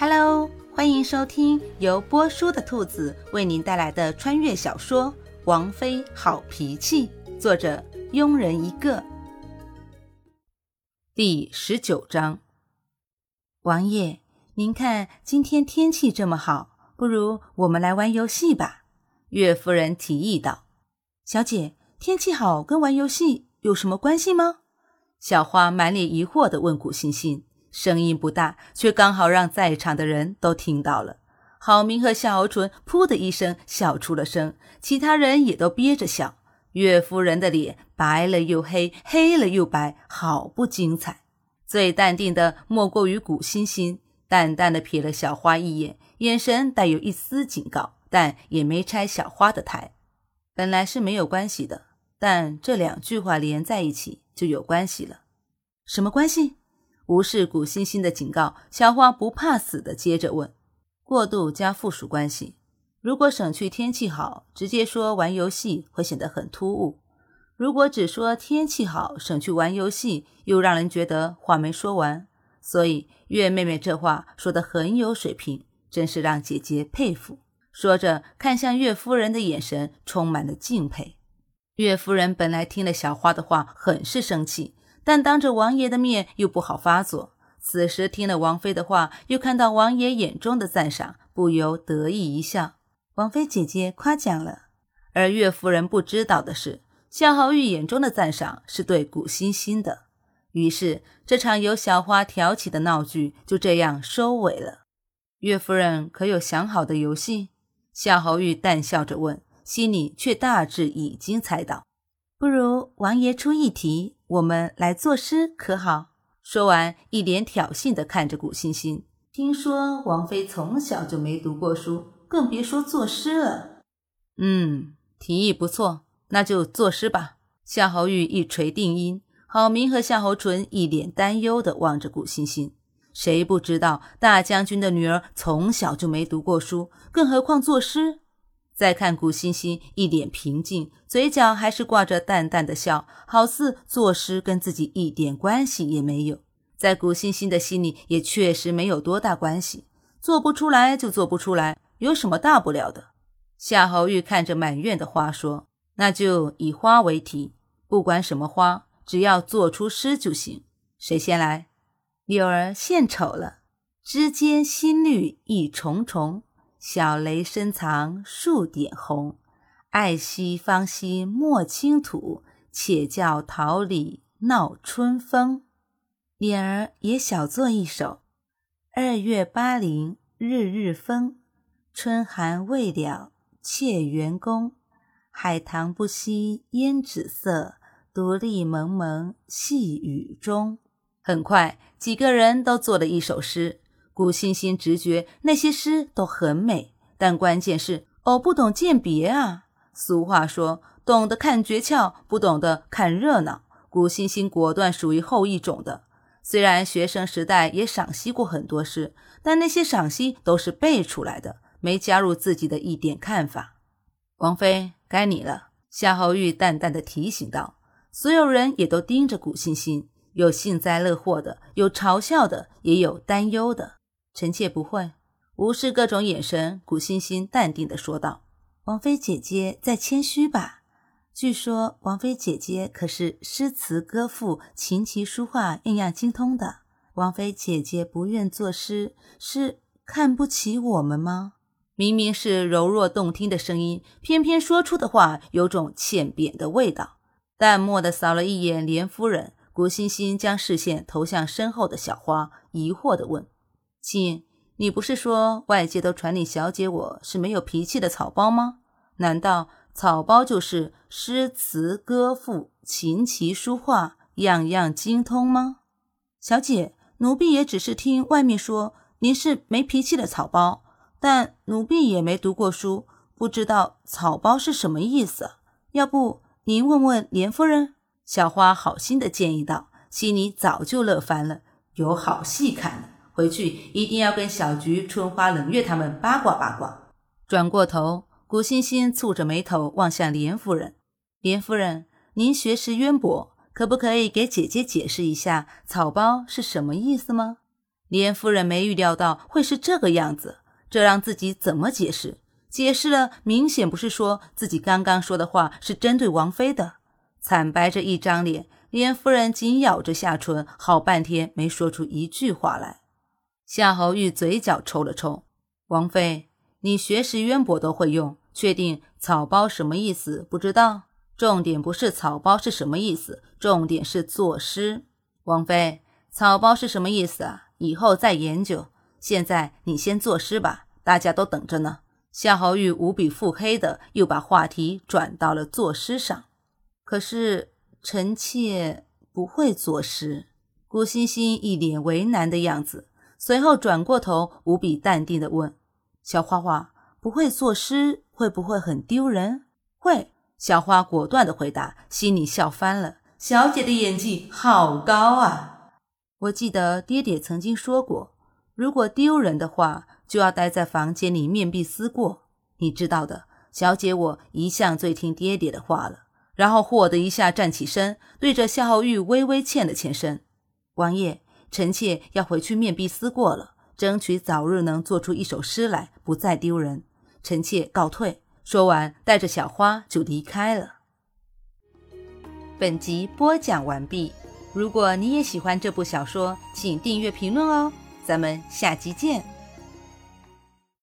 Hello，欢迎收听由波叔的兔子为您带来的穿越小说《王妃好脾气》，作者庸人一个。第十九章，王爷，您看今天天气这么好，不如我们来玩游戏吧？岳夫人提议道。小姐，天气好跟玩游戏有什么关系吗？小花满脸疑惑地问古欣欣。声音不大，却刚好让在场的人都听到了。郝明和夏侯淳“噗”的一声笑出了声，其他人也都憋着笑。岳夫人的脸白了又黑，黑了又白，好不精彩。最淡定的莫过于古欣欣，淡淡的瞥了小花一眼，眼神带有一丝警告，但也没拆小花的台。本来是没有关系的，但这两句话连在一起就有关系了。什么关系？无视古欣欣的警告，小花不怕死的接着问：“过度加附属关系，如果省去天气好，直接说玩游戏会显得很突兀；如果只说天气好，省去玩游戏，又让人觉得话没说完。所以月妹妹这话说的很有水平，真是让姐姐佩服。”说着，看向岳夫人的眼神充满了敬佩。岳夫人本来听了小花的话，很是生气。但当着王爷的面又不好发作，此时听了王妃的话，又看到王爷眼中的赞赏，不由得意一笑。王妃姐姐夸奖了。而岳夫人不知道的是，夏侯玉眼中的赞赏是对古欣欣的。于是这场由小花挑起的闹剧就这样收尾了。岳夫人可有想好的游戏？夏侯玉淡笑着问，心里却大致已经猜到。不如王爷出一题。我们来作诗可好？说完，一脸挑衅地看着古欣欣。听说王妃从小就没读过书，更别说作诗了。嗯，提议不错，那就作诗吧。夏侯玉一锤定音，郝明和夏侯淳一脸担忧地望着古欣欣。谁不知道大将军的女儿从小就没读过书，更何况作诗？再看古欣欣，一脸平静，嘴角还是挂着淡淡的笑，好似作诗跟自己一点关系也没有。在古欣欣的心里，也确实没有多大关系，做不出来就做不出来，有什么大不了的？夏侯玉看着满院的花说：“那就以花为题，不管什么花，只要做出诗就行。谁先来？柳儿献丑了，枝间新绿一重重。”小雷深藏数点红，爱惜芳心莫倾吐，且教桃李闹春风。脸儿也小作一首：二月八零日日风，春寒未了妾园宫。海棠不惜胭脂色，独立蒙蒙细雨中。很快，几个人都做了一首诗。古欣欣直觉那些诗都很美，但关键是偶不懂鉴别啊。俗话说，懂得看诀窍，不懂得看热闹。古欣欣果断属于后一种的。虽然学生时代也赏析过很多诗，但那些赏析都是背出来的，没加入自己的一点看法。王妃，该你了。夏侯玉淡淡的提醒道。所有人也都盯着古欣欣，有幸灾乐祸的，有嘲笑的，也有担忧的。臣妾不会无视各种眼神，古欣欣淡定地说道：“王妃姐姐在谦虚吧？据说王妃姐姐可是诗词歌赋、琴棋书画样样精通的。王妃姐姐不愿作诗，是看不起我们吗？”明明是柔弱动听的声音，偏偏说出的话有种欠扁的味道。淡漠的扫了一眼连夫人，古欣欣将视线投向身后的小花，疑惑地问。亲，你不是说外界都传你小姐我是没有脾气的草包吗？难道草包就是诗词歌赋、琴棋书画样样精通吗？小姐，奴婢也只是听外面说您是没脾气的草包，但奴婢也没读过书，不知道草包是什么意思。要不您问问连夫人？小花好心的建议道，心里早就乐翻了，有好戏看了。回去一定要跟小菊、春花、冷月他们八卦八卦。转过头，古欣欣蹙着眉头望向连夫人：“连夫人，您学识渊博，可不可以给姐姐解释一下‘草包’是什么意思吗？”连夫人没预料到会是这个样子，这让自己怎么解释？解释了，明显不是说自己刚刚说的话是针对王妃的。惨白着一张脸，连夫人紧咬着下唇，好半天没说出一句话来。夏侯玉嘴角抽了抽：“王妃，你学识渊博，都会用，确定草包什么意思？不知道。重点不是草包是什么意思，重点是作诗。王妃，草包是什么意思啊？”以后再研究。现在你先作诗吧，大家都等着呢。夏侯玉无比腹黑的又把话题转到了作诗上。可是臣妾不会作诗。顾欣欣一脸为难的样子，随后转过头，无比淡定的问：“小花花，不会作诗会不会很丢人？”“会。”小花果断的回答，心里笑翻了。小姐的演技好高啊！我记得爹爹曾经说过，如果丢人的话，就要待在房间里面壁思过。你知道的，小姐我一向最听爹爹的话了。然后霍的一下站起身，对着夏侯玉微微欠了欠身。王爷，臣妾要回去面壁思过了，争取早日能做出一首诗来，不再丢人。臣妾告退。说完，带着小花就离开了。本集播讲完毕。如果你也喜欢这部小说，请订阅、评论哦，咱们下集见。